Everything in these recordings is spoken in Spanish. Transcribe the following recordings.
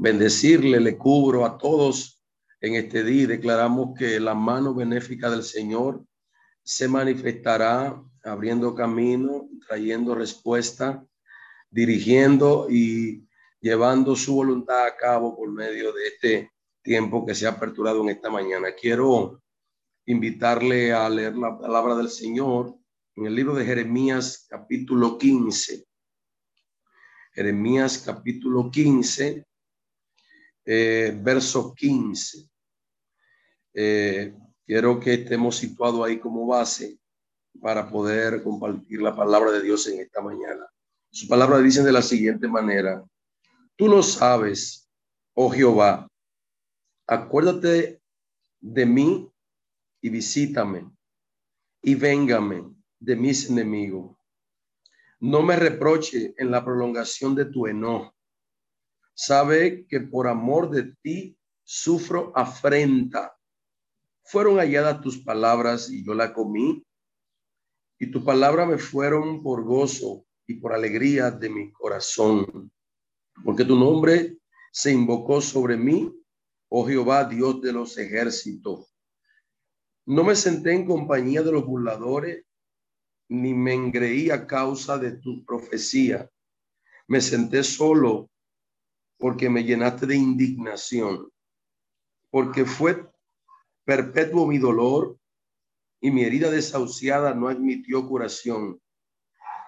bendecirle, le cubro a todos en este día. Declaramos que la mano benéfica del Señor se manifestará abriendo camino, trayendo respuesta, dirigiendo y llevando su voluntad a cabo por medio de este tiempo que se ha aperturado en esta mañana. Quiero invitarle a leer la palabra del Señor en el libro de Jeremías capítulo 15. Jeremías capítulo 15, eh, verso 15. Eh, quiero que estemos situados ahí como base para poder compartir la palabra de Dios en esta mañana. Su palabra dice de la siguiente manera, tú lo sabes, oh Jehová, acuérdate de mí y visítame y véngame de mis enemigos. No me reproche en la prolongación de tu enojo. Sabe que por amor de ti sufro afrenta. Fueron halladas tus palabras y yo la comí y tu palabra me fueron por gozo y por alegría de mi corazón, porque tu nombre se invocó sobre mí, oh Jehová, Dios de los ejércitos. No me senté en compañía de los burladores, ni me engreí a causa de tu profecía. Me senté solo porque me llenaste de indignación, porque fue perpetuo mi dolor y mi herida desahuciada no admitió curación.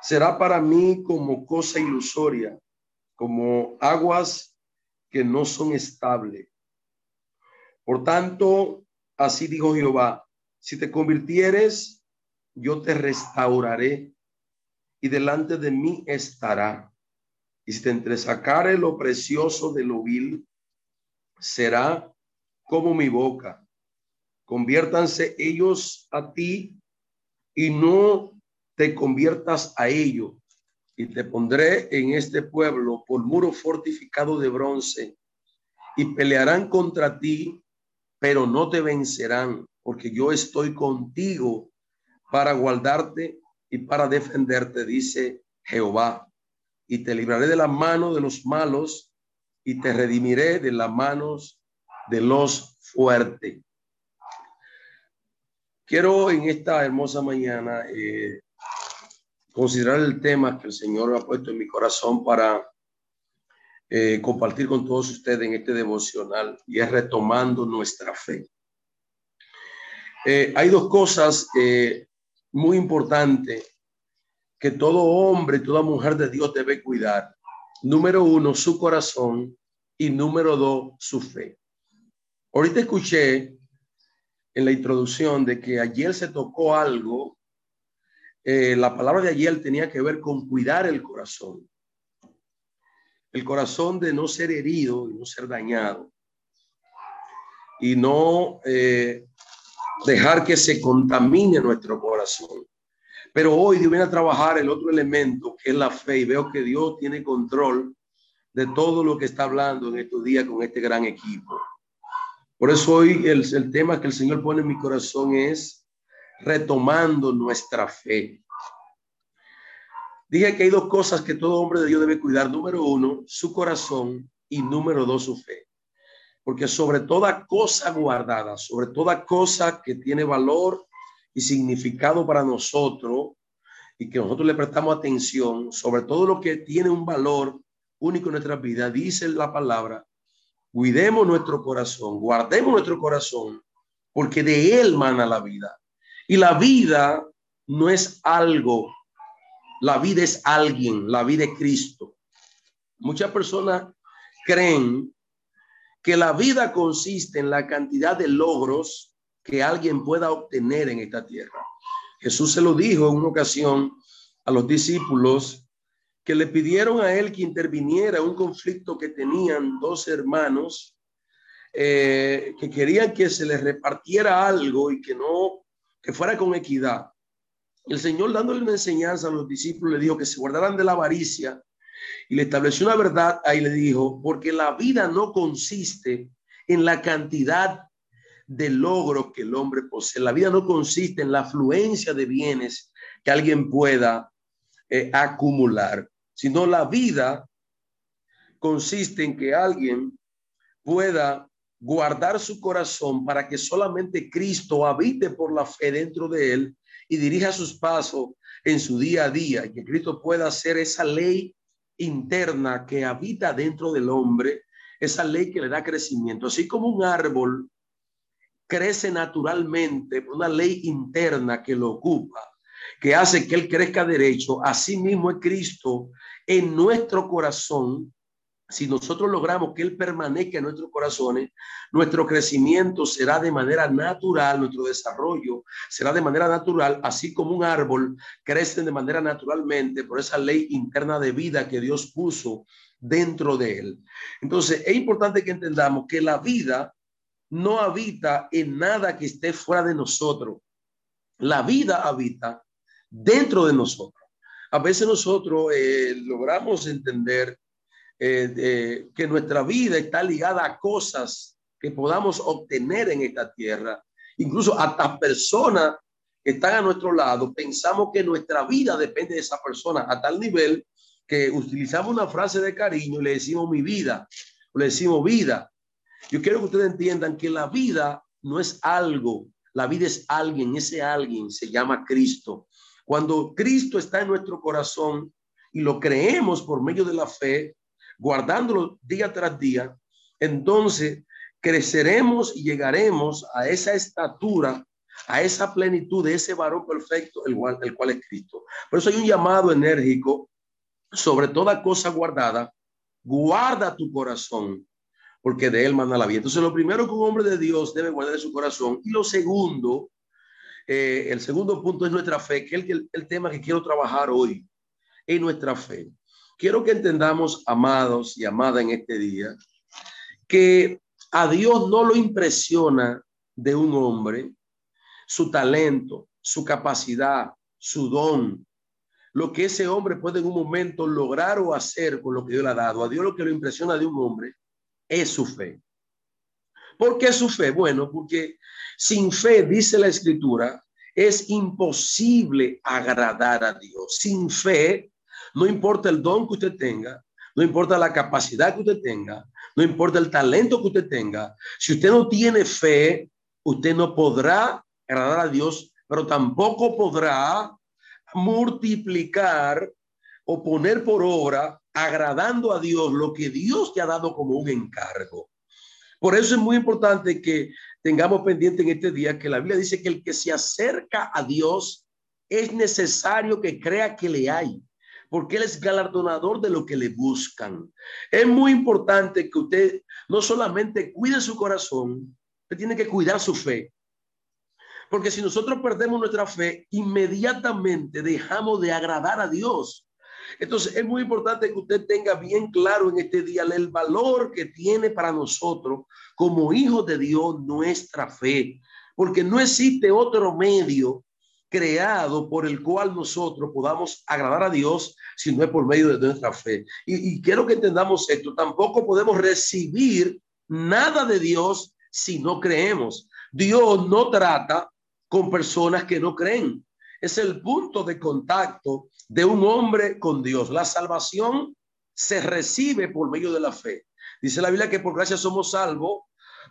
Será para mí como cosa ilusoria, como aguas que no son estables. Por tanto, así dijo Jehová, si te convirtieres, yo te restauraré y delante de mí estará. Y si te entresacare lo precioso de lo vil, será como mi boca Conviértanse ellos a ti y no te conviertas a ellos. Y te pondré en este pueblo por muro fortificado de bronce y pelearán contra ti, pero no te vencerán, porque yo estoy contigo para guardarte y para defenderte, dice Jehová. Y te libraré de la mano de los malos y te redimiré de las manos de los fuertes. Quiero en esta hermosa mañana eh, considerar el tema que el Señor ha puesto en mi corazón para eh, compartir con todos ustedes en este devocional y es retomando nuestra fe. Eh, hay dos cosas muy importantes que todo hombre, toda mujer de Dios debe cuidar. Número uno, su corazón y número dos, su fe. Ahorita escuché en la introducción de que ayer se tocó algo. Eh, la palabra de ayer tenía que ver con cuidar el corazón. El corazón de no ser herido y no ser dañado. Y no eh, dejar que se contamine nuestro corazón. Pero hoy Dios viene a trabajar el otro elemento que es la fe y veo que Dios tiene control de todo lo que está hablando en estos días con este gran equipo. Por eso hoy el, el tema que el Señor pone en mi corazón es retomando nuestra fe. Dije que hay dos cosas que todo hombre de Dios debe cuidar. Número uno, su corazón y número dos, su fe. Porque sobre toda cosa guardada, sobre toda cosa que tiene valor y significado para nosotros y que nosotros le prestamos atención, sobre todo lo que tiene un valor único en nuestra vida, dice la palabra Cuidemos nuestro corazón, guardemos nuestro corazón, porque de él mana la vida. Y la vida no es algo, la vida es alguien, la vida es Cristo. Muchas personas creen que la vida consiste en la cantidad de logros que alguien pueda obtener en esta tierra. Jesús se lo dijo en una ocasión a los discípulos que le pidieron a él que interviniera un conflicto que tenían dos hermanos eh, que querían que se les repartiera algo y que no, que fuera con equidad. El Señor dándole una enseñanza a los discípulos le dijo que se guardaran de la avaricia y le estableció una verdad ahí le dijo, porque la vida no consiste en la cantidad de logros que el hombre posee. La vida no consiste en la afluencia de bienes que alguien pueda eh, acumular sino la vida consiste en que alguien pueda guardar su corazón para que solamente Cristo habite por la fe dentro de él y dirija sus pasos en su día a día y que Cristo pueda hacer esa ley interna que habita dentro del hombre, esa ley que le da crecimiento, así como un árbol crece naturalmente por una ley interna que lo ocupa, que hace que él crezca derecho, así mismo es Cristo en nuestro corazón si nosotros logramos que Él permanezca en nuestros corazones, nuestro crecimiento será de manera natural, nuestro desarrollo será de manera natural, así como un árbol crece de manera naturalmente por esa ley interna de vida que Dios puso dentro de Él. Entonces, es importante que entendamos que la vida no habita en nada que esté fuera de nosotros. La vida habita dentro de nosotros. A veces nosotros eh, logramos entender eh, que nuestra vida está ligada a cosas que podamos obtener en esta tierra. Incluso hasta personas que están a nuestro lado, pensamos que nuestra vida depende de esa persona a tal nivel que utilizamos una frase de cariño le decimos mi vida, le decimos vida. Yo quiero que ustedes entiendan que la vida no es algo, la vida es alguien, ese alguien se llama Cristo. Cuando Cristo está en nuestro corazón y lo creemos por medio de la fe, guardándolo día tras día, entonces creceremos y llegaremos a esa estatura, a esa plenitud de ese varón perfecto, el cual, el cual es Cristo. Por eso hay un llamado enérgico sobre toda cosa guardada, guarda tu corazón, porque de él manda la vida. Entonces, lo primero que un hombre de Dios debe guardar es su corazón. Y lo segundo, eh, el segundo punto es nuestra fe, que es el, el tema que quiero trabajar hoy, en nuestra fe. Quiero que entendamos, amados y amadas en este día, que a Dios no lo impresiona de un hombre su talento, su capacidad, su don, lo que ese hombre puede en un momento lograr o hacer con lo que Dios le ha dado. A Dios lo que lo impresiona de un hombre es su fe. ¿Por qué su fe? Bueno, porque sin fe, dice la escritura, es imposible agradar a Dios. Sin fe no importa el don que usted tenga, no importa la capacidad que usted tenga, no importa el talento que usted tenga. Si usted no tiene fe, usted no podrá agradar a Dios, pero tampoco podrá multiplicar o poner por obra agradando a Dios lo que Dios te ha dado como un encargo. Por eso es muy importante que tengamos pendiente en este día que la Biblia dice que el que se acerca a Dios es necesario que crea que le hay porque Él es galardonador de lo que le buscan. Es muy importante que usted no solamente cuide su corazón, usted tiene que cuidar su fe. Porque si nosotros perdemos nuestra fe, inmediatamente dejamos de agradar a Dios. Entonces es muy importante que usted tenga bien claro en este día el valor que tiene para nosotros como hijos de Dios nuestra fe. Porque no existe otro medio creado por el cual nosotros podamos agradar a Dios si no es por medio de nuestra fe. Y, quiero que entendamos esto, tampoco podemos recibir nada de Dios si no creemos. Dios no trata con personas que no creen. Es el punto de contacto de un hombre con Dios. La salvación se recibe por medio de la fe. Dice la Biblia que por gracia somos salvos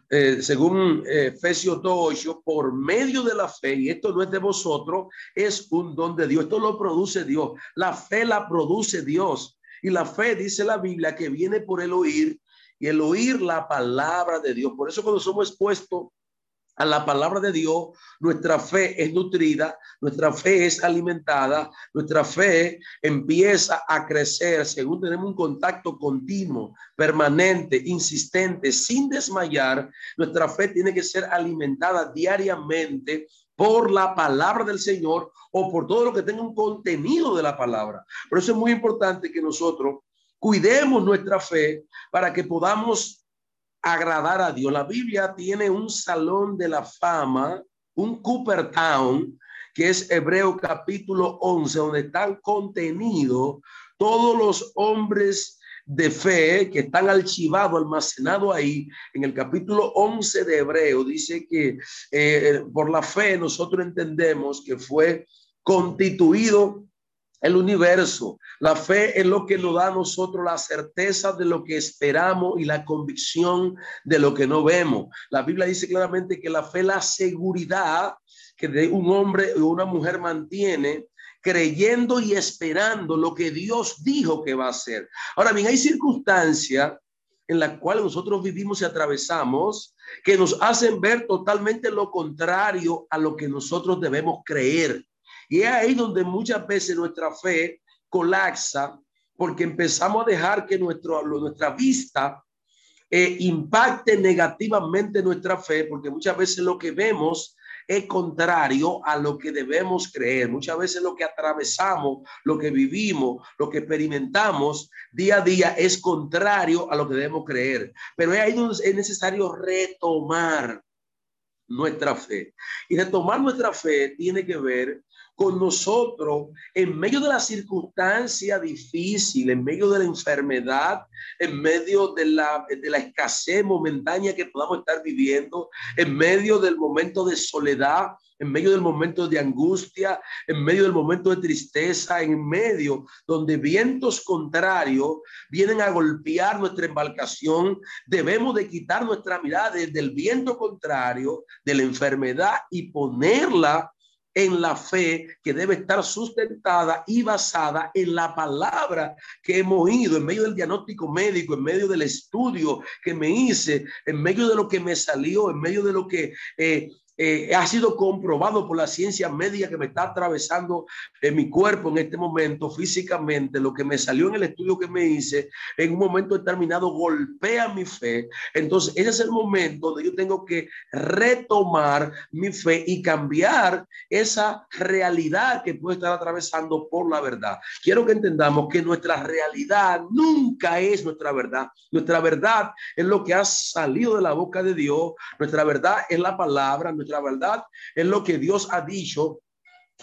eh, según eh, Efesios 2.8, por medio de la fe, y esto no es de vosotros, es un don de Dios. Esto lo produce Dios. La fe la produce Dios. Y la fe, dice la Biblia, que viene por el oír y el oír la palabra de Dios. Por eso cuando somos expuestos a la palabra de Dios, nuestra fe es nutrida, nuestra fe es alimentada, nuestra fe empieza a crecer según tenemos un contacto continuo, permanente, insistente, sin desmayar. Nuestra fe tiene que ser alimentada diariamente por la palabra del Señor o por todo lo que tenga un contenido de la palabra. Por eso es muy importante que nosotros cuidemos nuestra fe para que podamos agradar a Dios. La Biblia tiene un salón de la fama, un Cooper Town, que es Hebreo capítulo 11, donde están contenidos todos los hombres de fe que están archivados, almacenados ahí. En el capítulo 11 de Hebreo dice que eh, por la fe nosotros entendemos que fue constituido el universo. La fe es lo que nos da a nosotros la certeza de lo que esperamos y la convicción de lo que no vemos. La Biblia dice claramente que la fe la seguridad que de un hombre o una mujer mantiene creyendo y esperando lo que Dios dijo que va a hacer. Ahora bien, hay circunstancias en las cuales nosotros vivimos y atravesamos que nos hacen ver totalmente lo contrario a lo que nosotros debemos creer. Y es ahí donde muchas veces nuestra fe colapsa porque empezamos a dejar que nuestro, nuestra vista eh, impacte negativamente nuestra fe, porque muchas veces lo que vemos es contrario a lo que debemos creer. Muchas veces lo que atravesamos, lo que vivimos, lo que experimentamos día a día es contrario a lo que debemos creer. Pero es ahí donde es necesario retomar nuestra fe. Y retomar nuestra fe tiene que ver con nosotros en medio de la circunstancia difícil, en medio de la enfermedad, en medio de la, de la escasez momentánea que podamos estar viviendo, en medio del momento de soledad, en medio del momento de angustia, en medio del momento de tristeza, en medio donde vientos contrarios vienen a golpear nuestra embarcación, debemos de quitar nuestra mirada desde el viento contrario, de la enfermedad y ponerla en la fe que debe estar sustentada y basada en la palabra que hemos oído, en medio del diagnóstico médico, en medio del estudio que me hice, en medio de lo que me salió, en medio de lo que eh, eh, ha sido comprobado por la ciencia médica que me está atravesando en mi cuerpo en este momento físicamente, lo que me salió en el estudio que me hice, en un momento determinado golpea mi fe. Entonces, ese es el momento donde yo tengo que retomar mi fe y cambiar esa realidad que puede estar atravesando por la verdad. Quiero que entendamos que nuestra realidad nunca es nuestra verdad. Nuestra verdad es lo que ha salido de la boca de Dios. Nuestra verdad es la palabra nuestra verdad es lo que Dios ha dicho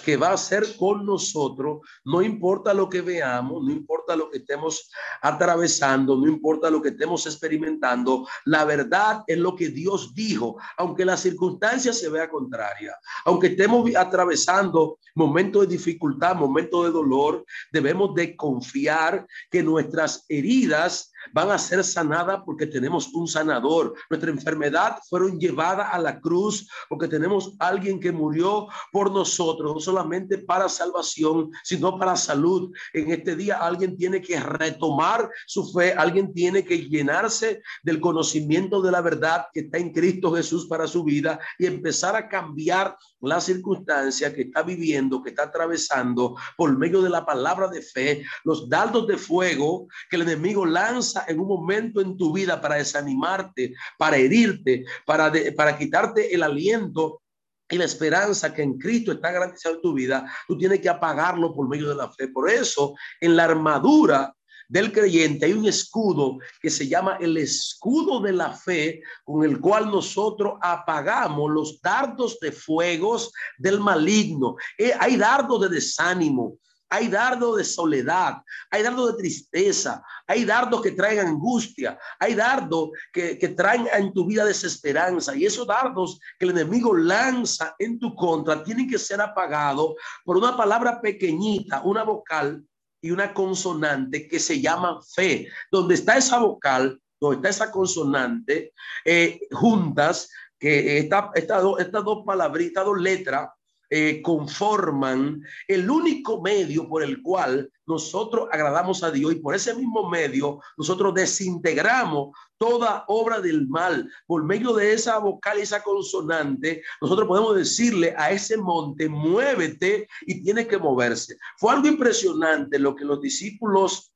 que va a hacer con nosotros, no importa lo que veamos, no importa lo que estemos atravesando, no importa lo que estemos experimentando, la verdad es lo que Dios dijo, aunque la circunstancia se vea contraria, aunque estemos atravesando momentos de dificultad, momentos de dolor, debemos de confiar que nuestras heridas van a ser sanadas porque tenemos un sanador. Nuestra enfermedad fueron llevadas a la cruz porque tenemos alguien que murió por nosotros, no solamente para salvación, sino para salud. En este día alguien tiene que retomar su fe, alguien tiene que llenarse del conocimiento de la verdad que está en Cristo Jesús para su vida y empezar a cambiar la circunstancia que está viviendo, que está atravesando por medio de la palabra de fe, los dardos de fuego que el enemigo lanza en un momento en tu vida para desanimarte, para herirte, para, para quitarte el aliento y la esperanza que en Cristo está garantizado en tu vida, tú tienes que apagarlo por medio de la fe. Por eso, en la armadura del creyente hay un escudo que se llama el escudo de la fe, con el cual nosotros apagamos los dardos de fuegos del maligno. Eh, hay dardos de desánimo, hay dardos de soledad, hay dardos de tristeza, hay dardos que traen angustia, hay dardos que, traen en tu vida desesperanza. Y esos dardos que el enemigo lanza en tu contra tienen que ser apagados por una palabra pequeñita, una vocal y una consonante que se llama fe. Donde está esa vocal, donde está esa consonante, eh, juntas, que esta, estas dos palabritas, dos letras, eh, conforman el único medio por el cual nosotros agradamos a Dios y por ese mismo medio nosotros desintegramos toda obra del mal. Por medio de esa vocal y esa consonante, nosotros podemos decirle a ese monte, muévete y tiene que moverse. Fue algo impresionante lo que los discípulos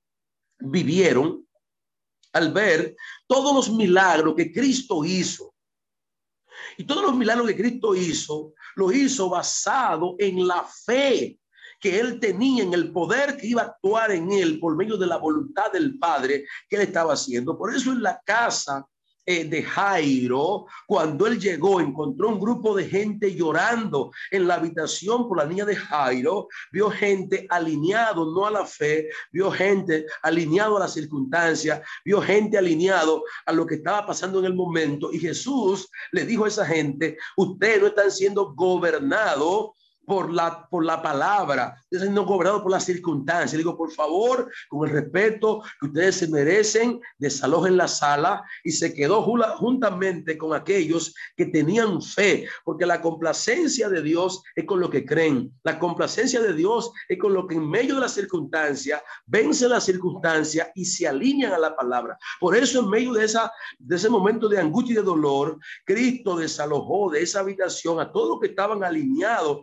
vivieron al ver todos los milagros que Cristo hizo. Y todos los milagros que Cristo hizo lo hizo basado en la fe que él tenía en el poder que iba a actuar en él por medio de la voluntad del Padre que él estaba haciendo. Por eso en la casa eh, de Jairo, cuando él llegó, encontró un grupo de gente llorando en la habitación por la niña de Jairo, vio gente alineado no a la fe, vio gente alineado a la circunstancia, vio gente alineado a lo que estaba pasando en el momento y Jesús le dijo a esa gente, ustedes no están siendo gobernados por la, por la palabra, ustedes no gobernado por las circunstancias. digo, por favor, con el respeto que ustedes se merecen, desalojen la sala y se quedó juntamente con aquellos que tenían fe, porque la complacencia de Dios es con lo que creen. La complacencia de Dios es con lo que en medio de la circunstancia vence la circunstancia y se alinean a la palabra. Por eso en medio de, esa, de ese momento de angustia y de dolor, Cristo desalojó de esa habitación a todos los que estaban alineados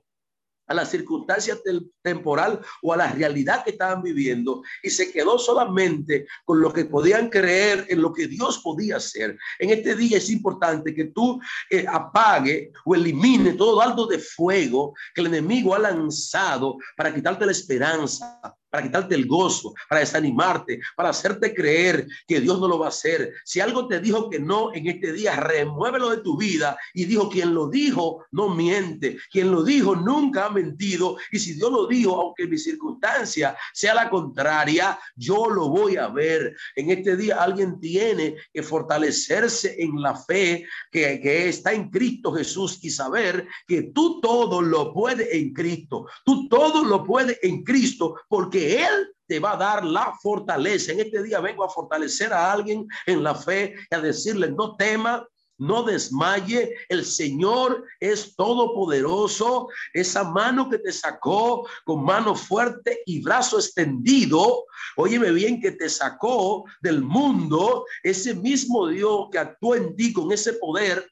a la circunstancia temporal o a la realidad que estaban viviendo y se quedó solamente con lo que podían creer en lo que Dios podía hacer. En este día es importante que tú eh, apague o elimine todo algo de fuego que el enemigo ha lanzado para quitarte la esperanza, para quitarte el gozo, para desanimarte, para hacerte creer que Dios no lo va a hacer. Si algo te dijo que no en este día, remuévelo de tu vida y dijo, quien lo dijo no miente, quien lo dijo nunca ha mentido y si Dios lo dijo, aunque mi circunstancia sea la contraria, yo lo voy a ver. En este día alguien tiene que fortalecerse en la fe que, que está en Cristo Jesús y saber que tú todo lo puedes en Cristo, tú todo lo puedes en Cristo porque él te va a dar la fortaleza. En este día vengo a fortalecer a alguien en la fe y a decirle, no tema, no desmaye, el Señor es todopoderoso, esa mano que te sacó con mano fuerte y brazo extendido, óyeme bien que te sacó del mundo, ese mismo Dios que actuó en ti con ese poder,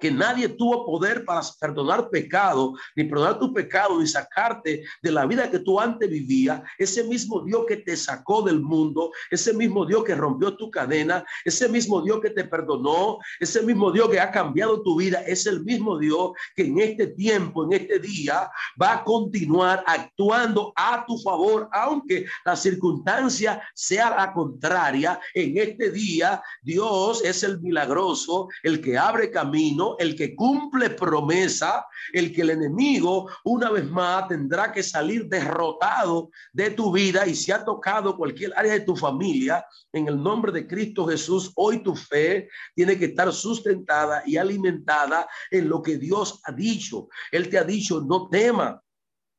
que nadie tuvo poder para perdonar pecado, ni perdonar tu pecado, ni sacarte de la vida que tú antes vivías. Ese mismo Dios que te sacó del mundo, ese mismo Dios que rompió tu cadena, ese mismo Dios que te perdonó, ese mismo Dios que ha cambiado tu vida, es el mismo Dios que en este tiempo, en este día, va a continuar actuando a tu favor, aunque la circunstancia sea la contraria. En este día, Dios es el milagroso, el que abre camino el que cumple promesa, el que el enemigo una vez más tendrá que salir derrotado de tu vida y si ha tocado cualquier área de tu familia, en el nombre de Cristo Jesús, hoy tu fe tiene que estar sustentada y alimentada en lo que Dios ha dicho. Él te ha dicho, no tema,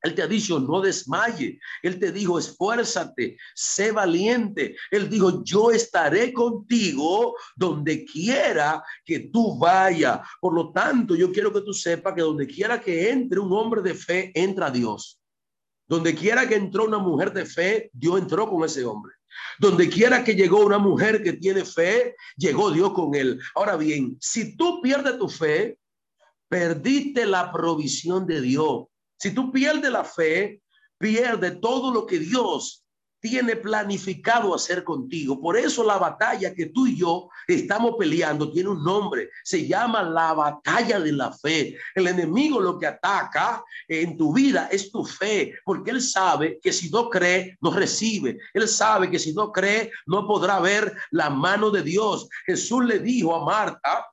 él te ha dicho, no desmaye. Él te dijo, esfuérzate, sé valiente. Él dijo, yo estaré contigo donde quiera que tú vayas. Por lo tanto, yo quiero que tú sepas que donde quiera que entre un hombre de fe, entra Dios. Donde quiera que entró una mujer de fe, Dios entró con ese hombre. Donde quiera que llegó una mujer que tiene fe, llegó Dios con él. Ahora bien, si tú pierdes tu fe, perdiste la provisión de Dios. Si tú pierdes la fe, pierde todo lo que Dios tiene planificado hacer contigo. Por eso la batalla que tú y yo estamos peleando tiene un nombre. Se llama la batalla de la fe. El enemigo lo que ataca en tu vida es tu fe, porque él sabe que si no cree, no recibe. Él sabe que si no cree, no podrá ver la mano de Dios. Jesús le dijo a Marta,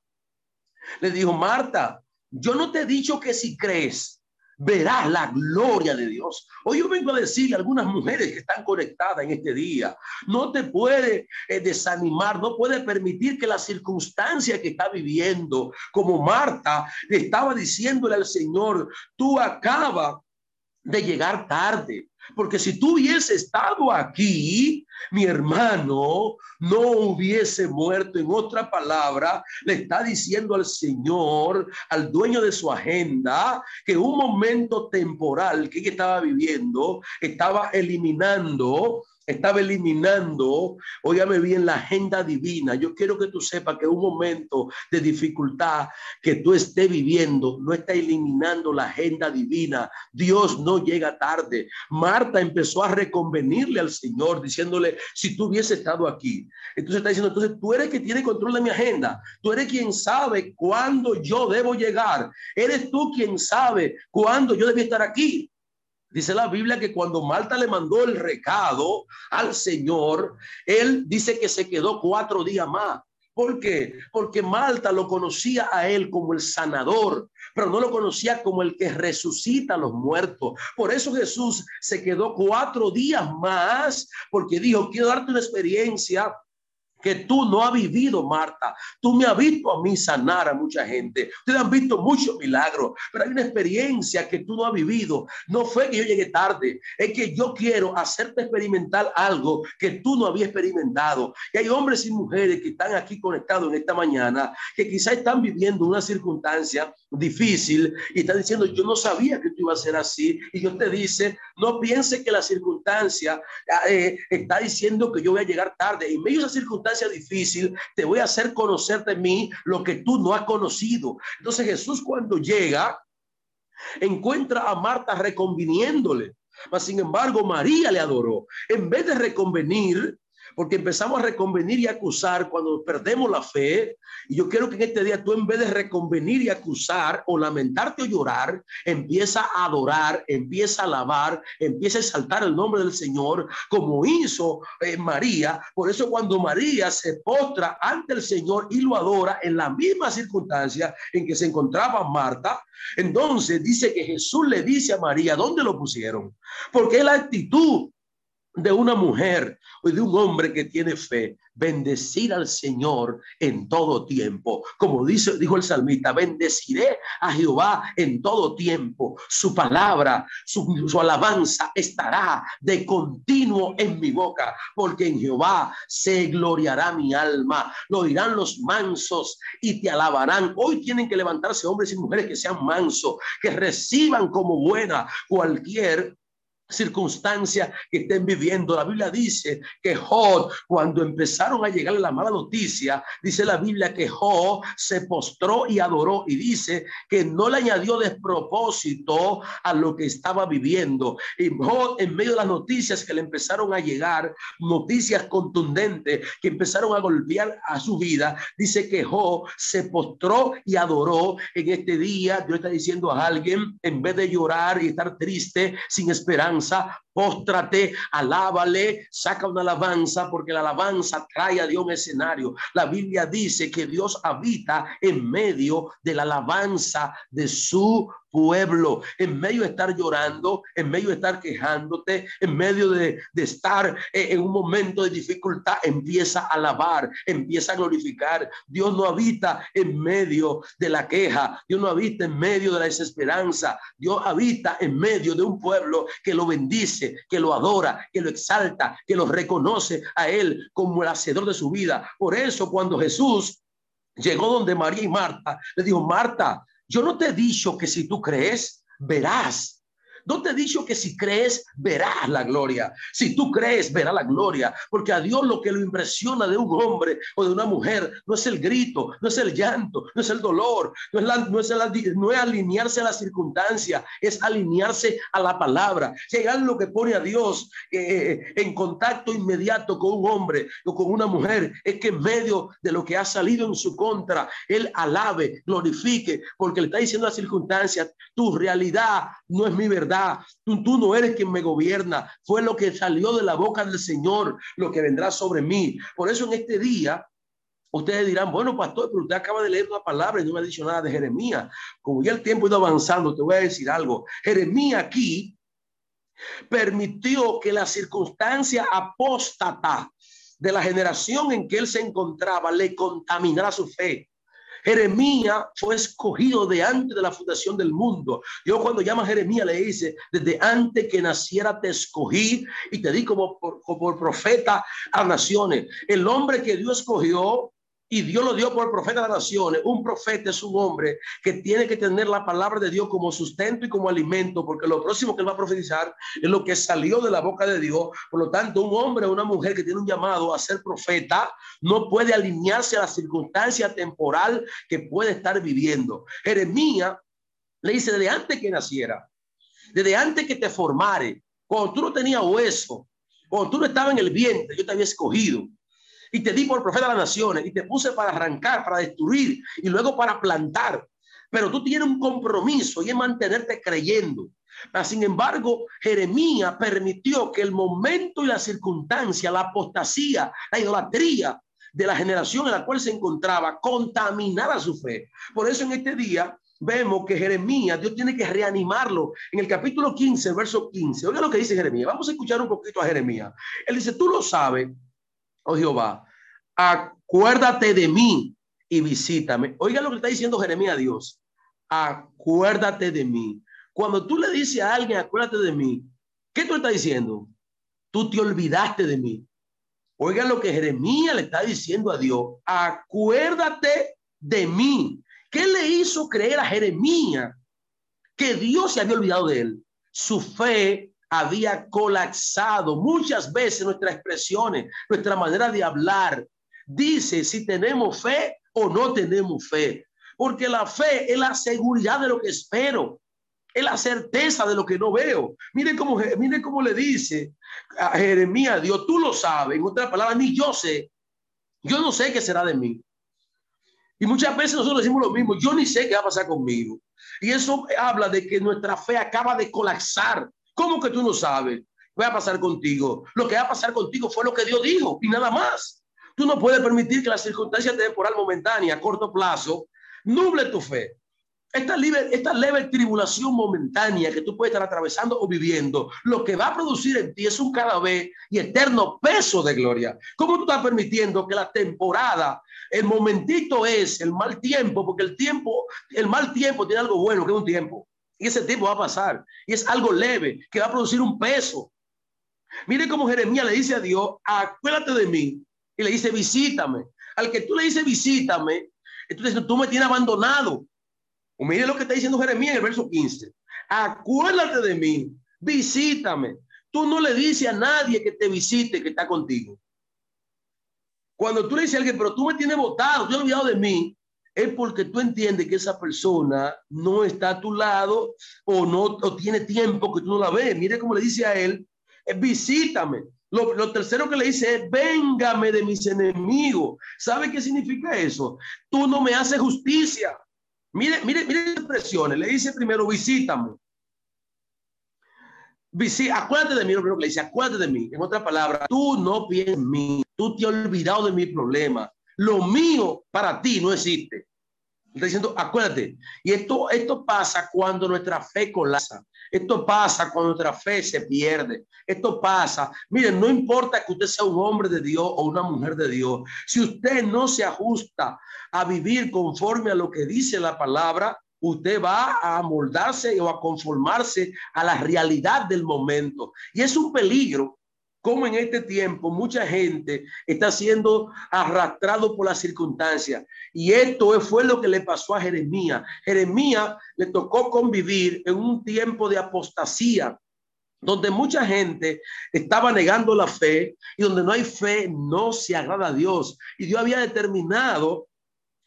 le dijo, Marta, yo no te he dicho que si crees, verás la gloria de Dios. Hoy yo vengo a decirle a algunas mujeres que están conectadas en este día, no te puede eh, desanimar, no puede permitir que la circunstancia que está viviendo, como Marta estaba diciéndole al Señor, tú acaba de llegar tarde. Porque si tú hubiese estado aquí, mi hermano no hubiese muerto. En otra palabra, le está diciendo al Señor, al dueño de su agenda, que un momento temporal que estaba viviendo estaba eliminando estaba eliminando, óyame bien, la agenda divina. Yo quiero que tú sepas que un momento de dificultad que tú estés viviendo no está eliminando la agenda divina. Dios no llega tarde. Marta empezó a reconvenirle al Señor diciéndole, si tú hubiese estado aquí. Entonces está diciendo, entonces tú eres que tiene control de mi agenda. Tú eres quien sabe cuándo yo debo llegar. Eres tú quien sabe cuándo yo debo estar aquí. Dice la Biblia que cuando Marta le mandó el recado al Señor, él dice que se quedó cuatro días más. ¿Por qué? Porque Malta lo conocía a él como el sanador, pero no lo conocía como el que resucita a los muertos. Por eso Jesús se quedó cuatro días más, porque dijo, quiero darte una experiencia que tú no has vivido, Marta. Tú me has visto a mí sanar a mucha gente. Ustedes han visto muchos milagros, pero hay una experiencia que tú no has vivido. No fue que yo llegué tarde, es que yo quiero hacerte experimentar algo que tú no habías experimentado. Y hay hombres y mujeres que están aquí conectados en esta mañana, que quizás están viviendo una circunstancia difícil y están diciendo, yo no sabía que tú ibas a ser así. Y yo te dice, no piense que la circunstancia eh, está diciendo que yo voy a llegar tarde. En medio de esa circunstancia, difícil, te voy a hacer conocer de mí lo que tú no has conocido. Entonces Jesús cuando llega, encuentra a Marta reconviniéndole. Mas, sin embargo, María le adoró. En vez de reconvenir, porque empezamos a reconvenir y acusar cuando perdemos la fe. Y yo quiero que en este día tú en vez de reconvenir y acusar o lamentarte o llorar, empieza a adorar, empieza a alabar, empieza a exaltar el nombre del Señor como hizo eh, María. Por eso cuando María se postra ante el Señor y lo adora en la misma circunstancia en que se encontraba Marta, entonces dice que Jesús le dice a María, ¿dónde lo pusieron? Porque es la actitud de una mujer o de un hombre que tiene fe, bendecir al Señor en todo tiempo. Como dice, dijo el salmista, bendeciré a Jehová en todo tiempo. Su palabra, su, su alabanza estará de continuo en mi boca, porque en Jehová se gloriará mi alma. Lo dirán los mansos y te alabarán. Hoy tienen que levantarse hombres y mujeres que sean mansos, que reciban como buena cualquier circunstancia que estén viviendo. La Biblia dice que Job, cuando empezaron a llegarle la mala noticia, dice la Biblia que Job se postró y adoró y dice que no le añadió despropósito a lo que estaba viviendo. Y Job, en medio de las noticias que le empezaron a llegar, noticias contundentes que empezaron a golpear a su vida, dice que Job se postró y adoró en este día. Dios está diciendo a alguien, en vez de llorar y estar triste, sin esperanza, pensar póstrate, alábale, saca una alabanza, porque la alabanza trae a Dios un escenario. La Biblia dice que Dios habita en medio de la alabanza de su pueblo, en medio de estar llorando, en medio de estar quejándote, en medio de, estar eh, en un momento de dificultad, empieza a alabar, empieza a glorificar. Dios no habita en medio de la queja, Dios no habita en medio de la desesperanza, Dios habita en medio de un pueblo que lo bendice, que lo adora, que lo exalta, que lo reconoce a Él como el hacedor de su vida. Por eso cuando Jesús llegó donde María y Marta, le dijo, Marta, yo no te he dicho que si tú crees, verás. No te he dicho que si crees, verás la gloria. Si tú crees, verás la gloria. Porque a Dios lo que lo impresiona de un hombre o de una mujer no es el grito, no es el llanto, no es el dolor, no es, la, no es, no es alinearse a la circunstancia, es alinearse a la palabra. Si hay algo que pone a Dios eh, en contacto inmediato con un hombre o con una mujer, es que en medio de lo que ha salido en su contra, él alabe, glorifique, porque le está diciendo las circunstancias, tu realidad no es mi verdad Tú, no eres quien me gobierna. Fue lo que salió de la boca del Señor, lo que vendrá sobre mí. Por eso en este día Ustedes dirán, bueno, pastor, pero usted acaba de leer una palabra y no me ha dicho nada de Jeremías. Como ya el tiempo ha ido avanzando, te voy a decir algo. Jeremías aquí permitió que la circunstancia apóstata de la generación en que él se encontraba le contaminara su fe. Jeremías fue escogido de antes de la fundación del mundo. Yo cuando llama a Jeremías le dice, desde antes que naciera te escogí y te di como por, profeta a naciones. El hombre que Dios escogió y Dios lo dio por profeta de naciones. Un profeta es un hombre que tiene que tener la palabra de Dios como sustento y como alimento, porque lo próximo que va a profetizar es lo que salió de la boca de Dios. Por lo tanto, un hombre o una mujer que tiene un llamado a ser profeta no puede alinearse a la circunstancia temporal que puede estar viviendo. Jeremías le dice, desde antes que naciera, desde antes que te formare, cuando tú no tenías hueso, cuando tú no estabas en el vientre, yo te había escogido y te di por profeta de las naciones y te puse para arrancar, para destruir y luego para plantar. Pero tú tienes un compromiso y es mantenerte creyendo. sin embargo, Jeremías permitió que el momento y la circunstancia, la apostasía, la idolatría de la generación en la cual se encontraba contaminara su fe. Por eso en este día vemos que Jeremías, Dios tiene que reanimarlo. En el capítulo 15, verso 15, oiga lo que dice Jeremías. Vamos a escuchar un poquito a Jeremías. Él dice, tú lo sabes oh Jehová, acuérdate de mí y visítame. Oiga lo que está diciendo Jeremías a Dios. Acuérdate de mí. Cuando tú le dices a alguien, acuérdate de mí, ¿qué tú estás diciendo? Tú te olvidaste de mí. Oiga lo que Jeremías le está diciendo a Dios. Acuérdate de mí. ¿Qué le hizo creer a Jeremías que Dios se había olvidado de él? Su fe había colapsado. Muchas veces nuestras expresiones, nuestra manera de hablar, dice si tenemos fe o no tenemos fe. Porque la fe es la seguridad de lo que espero, es la certeza de lo que no veo. Mire cómo, mire cómo le dice a Jeremías, Dios, tú lo sabes. En otras palabras, ni yo sé. Yo no sé qué será de mí. Y muchas veces nosotros decimos lo mismo, yo ni sé qué va a pasar conmigo. Y eso habla de que nuestra fe acaba de colapsar. ¿Cómo que tú no sabes? ¿Qué va a pasar contigo? Lo que va a pasar contigo fue lo que Dios dijo y nada más. Tú no puedes permitir que las circunstancias temporal momentánea a corto plazo nuble tu fe. Esta leve, esta leve tribulación momentánea que tú puedes estar atravesando o viviendo, lo que va a producir en ti es un cada vez y eterno peso de gloria. ¿Cómo tú estás permitiendo que la temporada, el momentito es el mal tiempo? Porque el tiempo, el mal tiempo tiene algo bueno, que es un tiempo. Y ese tiempo va a pasar. Y es algo leve, que va a producir un peso. Mire cómo Jeremías le dice a Dios, acuérdate de mí. Y le dice, visítame. Al que tú le dices, visítame, entonces tú me tienes abandonado. O mire lo que está diciendo Jeremías en el verso 15. Acuérdate de mí, visítame. Tú no le dices a nadie que te visite, que está contigo. Cuando tú le dices a alguien, pero tú me tienes votado, yo he olvidado de mí, es porque tú entiendes que esa persona no está a tu lado o no o tiene tiempo que tú no la ves. Mire cómo le dice a él, eh, visítame. Lo, lo, tercero que le dice es, véngame de mis enemigos. ¿Sabe qué significa eso? Tú no me haces justicia. Mire, mire, mire las expresiones. Le dice primero, visítame. Visi, acuérdate de mí, lo primero que le dice, acuérdate de mí. En otra palabra, tú no piensas en mí, tú te has olvidado de mi problema. Lo mío para ti no existe. Está diciendo, acuérdate. Y esto, esto pasa cuando nuestra fe colapsa. Esto pasa cuando nuestra fe se pierde. Esto pasa. Miren, no importa que usted sea un hombre de Dios o una mujer de Dios. Si usted no se ajusta a vivir conforme a lo que dice la palabra, usted va a amoldarse o a conformarse a la realidad del momento. Y es un peligro como en este tiempo mucha gente está siendo arrastrado por las circunstancias. Y esto fue lo que le pasó a Jeremías. Jeremías le tocó convivir en un tiempo de apostasía, donde mucha gente estaba negando la fe y donde no hay fe no se agrada a Dios. Y Dios había determinado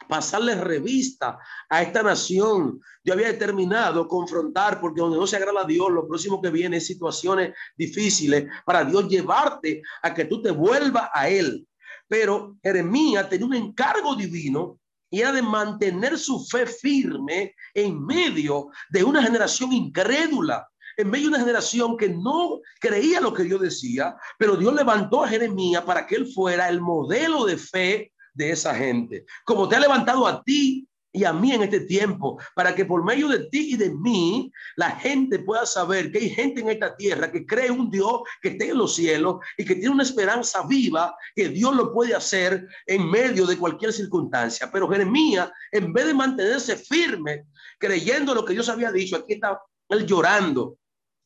pasarle revista a esta nación. Yo había determinado confrontar, porque donde no se agrada a Dios, lo próximo que viene es situaciones difíciles para Dios llevarte a que tú te vuelvas a Él. Pero Jeremías tenía un encargo divino y era de mantener su fe firme en medio de una generación incrédula, en medio de una generación que no creía lo que Dios decía, pero Dios levantó a Jeremías para que él fuera el modelo de fe de esa gente, como te ha levantado a ti y a mí en este tiempo, para que por medio de ti y de mí, la gente pueda saber que hay gente en esta tierra que cree un Dios que está en los cielos y que tiene una esperanza viva, que Dios lo puede hacer en medio de cualquier circunstancia. Pero Jeremías, en vez de mantenerse firme, creyendo lo que Dios había dicho, aquí está él llorando,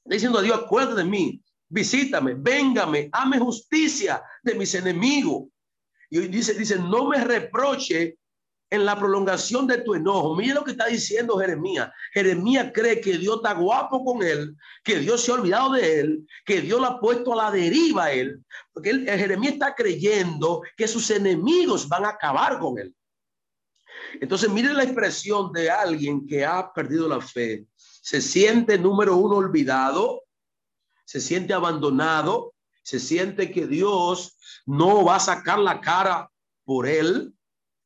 diciendo a Dios, acuérdate de mí, visítame, véngame, ame justicia de mis enemigos. Y dice, dice, no me reproche en la prolongación de tu enojo. Mira lo que está diciendo Jeremías. Jeremías cree que Dios está guapo con él, que Dios se ha olvidado de él, que Dios lo ha puesto a la deriva él. Porque él, Jeremías está creyendo que sus enemigos van a acabar con él. Entonces, mire la expresión de alguien que ha perdido la fe. Se siente, número uno, olvidado, se siente abandonado, se siente que Dios no va a sacar la cara por él.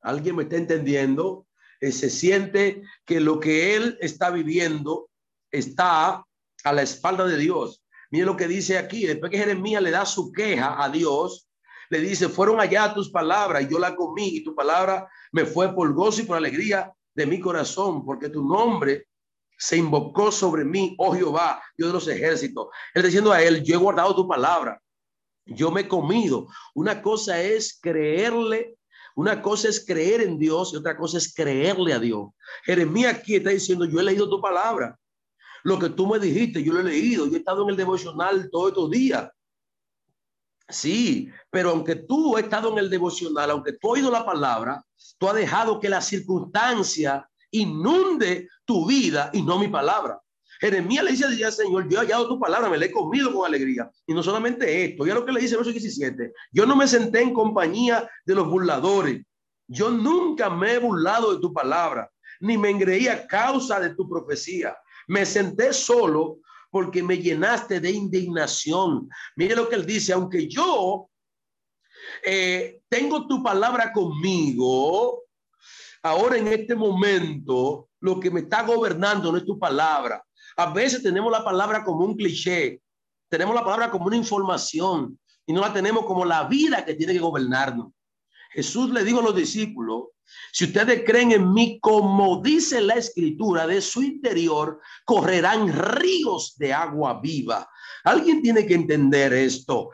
¿Alguien me está entendiendo? Eh, se siente que lo que él está viviendo está a la espalda de Dios. Mire lo que dice aquí, después que Jeremías le da su queja a Dios, le dice, fueron allá tus palabras y yo la comí y tu palabra me fue por gozo y por alegría de mi corazón, porque tu nombre se invocó sobre mí, oh Jehová, Dios de los ejércitos. Él diciendo a él, yo he guardado tu palabra. Yo me he comido. Una cosa es creerle, una cosa es creer en Dios y otra cosa es creerle a Dios. Jeremías aquí está diciendo, yo he leído tu palabra. Lo que tú me dijiste, yo lo he leído. Yo he estado en el devocional todos estos días. Sí, pero aunque tú has estado en el devocional, aunque tú has oído la palabra, tú has dejado que la circunstancia inunde tu vida y no mi palabra. Jeremías le dice al Señor, yo he hallado tu palabra, me la he comido con alegría. Y no solamente esto, ya lo que le dice el verso 17, yo no me senté en compañía de los burladores. Yo nunca me he burlado de tu palabra, ni me engreí a causa de tu profecía. Me senté solo porque me llenaste de indignación. Mire lo que él dice, aunque yo eh, tengo tu palabra conmigo, ahora en este momento lo que me está gobernando no es tu palabra, a veces tenemos la palabra como un cliché, tenemos la palabra como una información y no la tenemos como la vida que tiene que gobernarnos. Jesús le dijo a los discípulos, si ustedes creen en mí, como dice la escritura, de su interior correrán ríos de agua viva. Alguien tiene que entender esto.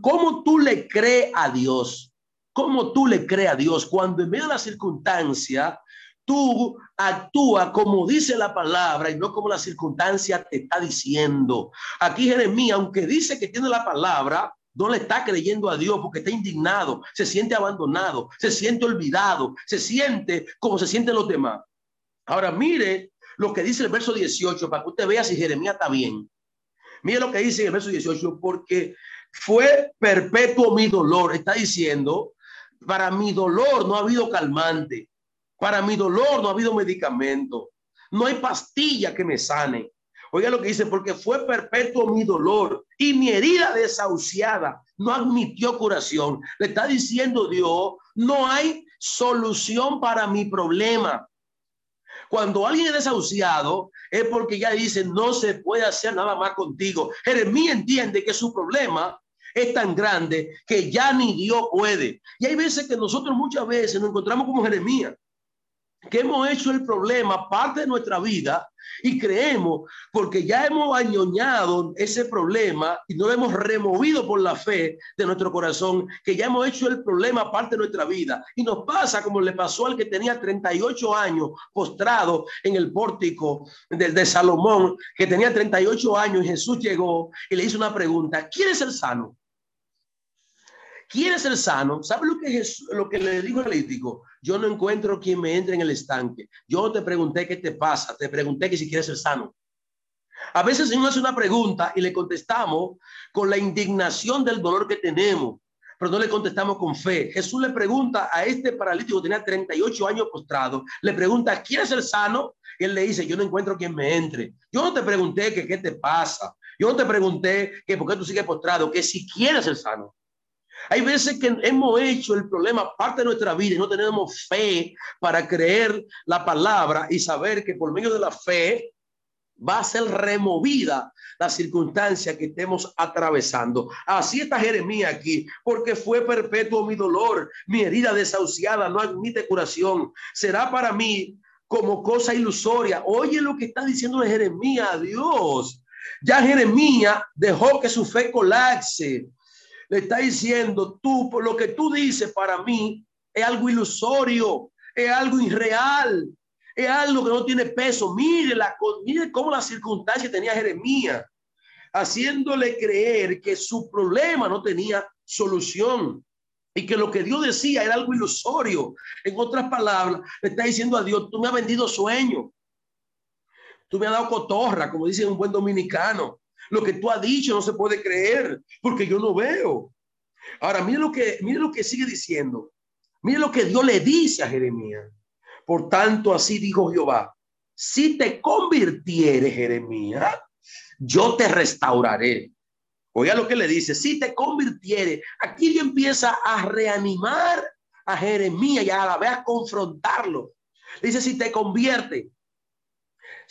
¿Cómo tú le crees a Dios? ¿Cómo tú le crees a Dios cuando en medio de la circunstancia tú actúa como dice la palabra y no como la circunstancia te está diciendo. Aquí Jeremías, aunque dice que tiene la palabra, no le está creyendo a Dios porque está indignado, se siente abandonado, se siente olvidado, se siente como se sienten los demás. Ahora mire lo que dice el verso 18 para que usted vea si Jeremías está bien. Mire lo que dice el verso 18, porque fue perpetuo mi dolor. Está diciendo, para mi dolor no ha habido calmante. Para mi dolor no ha habido medicamento. No hay pastilla que me sane. Oiga lo que dice, porque fue perpetuo mi dolor y mi herida desahuciada no admitió curación. Le está diciendo Dios, no hay solución para mi problema. Cuando alguien es desahuciado es porque ya dice, no se puede hacer nada más contigo. Jeremías entiende que su problema es tan grande que ya ni Dios puede. Y hay veces que nosotros muchas veces nos encontramos como Jeremías que hemos hecho el problema parte de nuestra vida y creemos, porque ya hemos añoñado ese problema y no hemos removido por la fe de nuestro corazón, que ya hemos hecho el problema parte de nuestra vida. Y nos pasa como le pasó al que tenía 38 años postrado en el pórtico de, de Salomón, que tenía 38 años y Jesús llegó y le hizo una pregunta, ¿quién es el sano? ¿Quién es el sano? ¿Sabe lo que, es, lo que le dijo el lítico? Yo no encuentro quien me entre en el estanque. Yo te pregunté qué te pasa, te pregunté que si quieres ser sano. A veces el Señor hace una pregunta y le contestamos con la indignación del dolor que tenemos, pero no le contestamos con fe. Jesús le pregunta a este paralítico tenía 38 años postrado, le pregunta, ¿quieres ser sano? Y él le dice, yo no encuentro quien me entre. Yo no te pregunté que qué te pasa. Yo no te pregunté que por qué tú sigues postrado, que si quieres ser sano. Hay veces que hemos hecho el problema parte de nuestra vida y no tenemos fe para creer la palabra y saber que por medio de la fe va a ser removida la circunstancia que estemos atravesando. Así está Jeremías aquí, porque fue perpetuo mi dolor, mi herida desahuciada no admite curación. Será para mí como cosa ilusoria. Oye lo que está diciendo Jeremías Dios. Ya Jeremías dejó que su fe colapse le está diciendo, tú, por lo que tú dices para mí, es algo ilusorio, es algo irreal, es algo que no tiene peso. Mire, la, mire cómo la circunstancia tenía Jeremías, haciéndole creer que su problema no tenía solución y que lo que Dios decía era algo ilusorio. En otras palabras, le está diciendo a Dios, tú me has vendido sueño. Tú me has dado cotorra, como dice un buen dominicano. Lo que tú has dicho no se puede creer porque yo no veo. Ahora, mire lo que, mire lo que sigue diciendo. Mire lo que Dios le dice a Jeremías. Por tanto, así dijo Jehová, si te convirtieres, Jeremías, yo te restauraré. Oiga lo que le dice, si te convirtieres, aquí Dios empieza a reanimar a Jeremías y a la vez a confrontarlo. dice, si te convierte,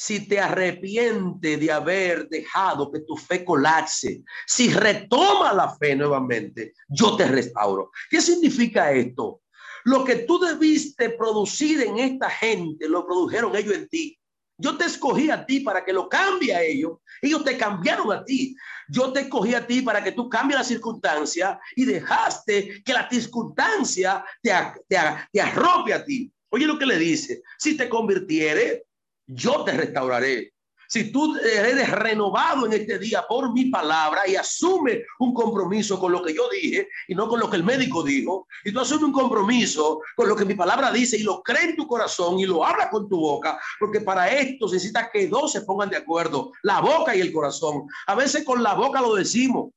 si te arrepiente de haber dejado que tu fe colapse, si retoma la fe nuevamente, yo te restauro. ¿Qué significa esto? Lo que tú debiste producir en esta gente, lo produjeron ellos en ti. Yo te escogí a ti para que lo cambie a ellos. Ellos te cambiaron a ti. Yo te escogí a ti para que tú cambies la circunstancia y dejaste que la circunstancia te, te, te arrope a ti. Oye lo que le dice. Si te convirtiere, yo te restauraré si tú eres renovado en este día por mi palabra y asume un compromiso con lo que yo dije y no con lo que el médico dijo, y tú asumes un compromiso con lo que mi palabra dice y lo cree en tu corazón y lo habla con tu boca, porque para esto necesitas que dos se pongan de acuerdo, la boca y el corazón. A veces con la boca lo decimos,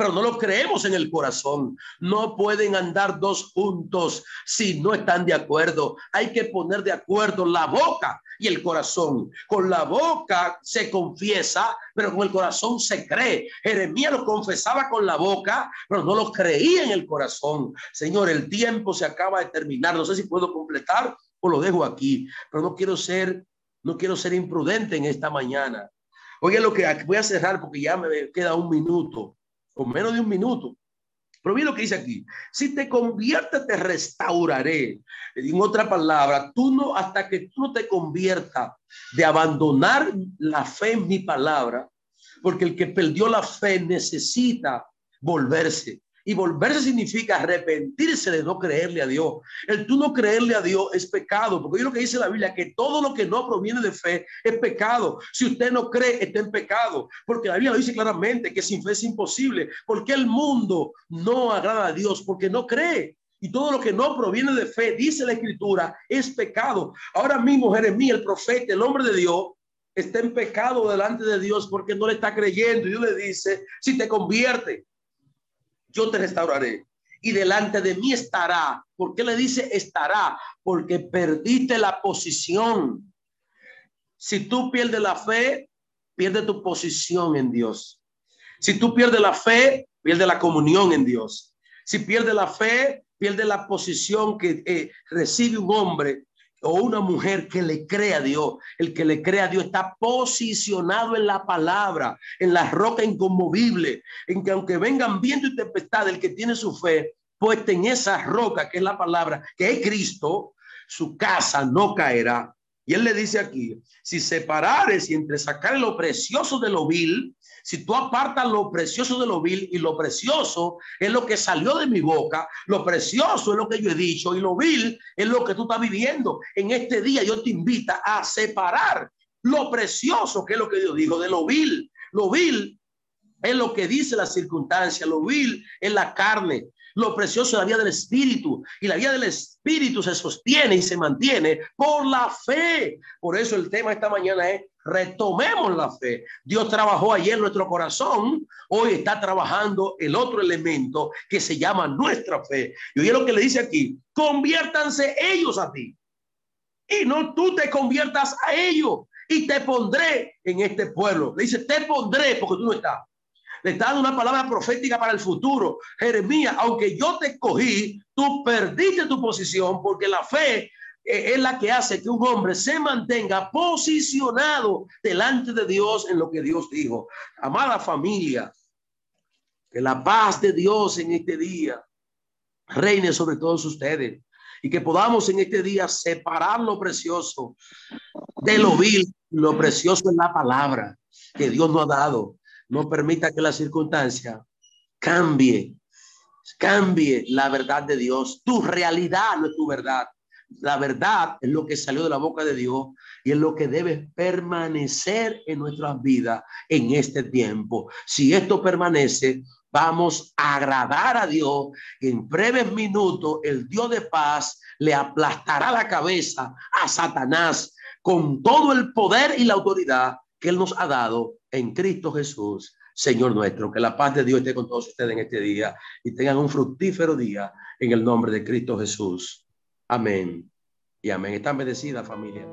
pero no lo creemos en el corazón. No pueden andar dos juntos si no están de acuerdo. Hay que poner de acuerdo la boca y el corazón. Con la boca se confiesa, pero con el corazón se cree. Jeremías lo confesaba con la boca, pero no lo creía en el corazón. Señor, el tiempo se acaba de terminar. No sé si puedo completar o lo dejo aquí, pero no quiero ser, no quiero ser imprudente en esta mañana. Oye, lo que voy a cerrar porque ya me queda un minuto, con menos de un minuto. Pero mira lo que dice aquí. Si te conviertes, te restauraré. En otra palabra, tú no, hasta que tú no te conviertas de abandonar la fe en mi palabra, porque el que perdió la fe necesita volverse. Y volverse significa arrepentirse de no creerle a Dios. El tú no creerle a Dios es pecado, porque es lo que dice la Biblia, que todo lo que no proviene de fe es pecado. Si usted no cree, está en pecado, porque la Biblia lo dice claramente que sin fe es imposible, porque el mundo no agrada a Dios, porque no cree. Y todo lo que no proviene de fe, dice la escritura, es pecado. Ahora mismo Jeremías, el profeta, el hombre de Dios, está en pecado delante de Dios porque no le está creyendo. Y Dios le dice, si te convierte, yo te restauraré y delante de mí estará. ¿Por qué le dice estará? Porque perdiste la posición. Si tú pierdes la fe, pierde tu posición en Dios. Si tú pierdes la fe, pierde la comunión en Dios. Si pierde la fe, pierde la posición que eh, recibe un hombre o una mujer que le crea a Dios. El que le crea a Dios está posicionado en la palabra, en la roca inconmovible, en que aunque vengan viento y tempestad, el que tiene su fe puesta en esa roca que es la palabra, que es Cristo, su casa no caerá. Y él le dice aquí, si separares y entre sacar lo precioso de lo vil, si tú apartas lo precioso de lo vil y lo precioso es lo que salió de mi boca, lo precioso es lo que yo he dicho y lo vil es lo que tú estás viviendo. En este día yo te invito a separar lo precioso, que es lo que Dios dijo, de lo vil. Lo vil es lo que dice la circunstancia, lo vil es la carne, lo precioso es la vida del Espíritu. Y la vida del Espíritu se sostiene y se mantiene por la fe. Por eso el tema esta mañana es retomemos la fe. Dios trabajó ayer nuestro corazón, hoy está trabajando el otro elemento que se llama nuestra fe. Y oye lo que le dice aquí, conviértanse ellos a ti. Y no tú te conviertas a ellos. Y te pondré en este pueblo. Le dice, te pondré porque tú no estás. Le está dando una palabra profética para el futuro. Jeremías, aunque yo te escogí, tú perdiste tu posición porque la fe eh, es la que hace que un hombre se mantenga posicionado delante de Dios en lo que Dios dijo. Amada familia, que la paz de Dios en este día reine sobre todos ustedes y que podamos en este día separar lo precioso de lo vil, lo precioso en la palabra que Dios nos ha dado. No permita que la circunstancia cambie, cambie la verdad de Dios. Tu realidad no es tu verdad. La verdad es lo que salió de la boca de Dios y es lo que debe permanecer en nuestras vidas en este tiempo. Si esto permanece, vamos a agradar a Dios. En breves minutos, el Dios de paz le aplastará la cabeza a Satanás con todo el poder y la autoridad que Él nos ha dado en Cristo Jesús, Señor nuestro. Que la paz de Dios esté con todos ustedes en este día y tengan un fructífero día en el nombre de Cristo Jesús. Amén. Y amén. Están bendecidas, familia.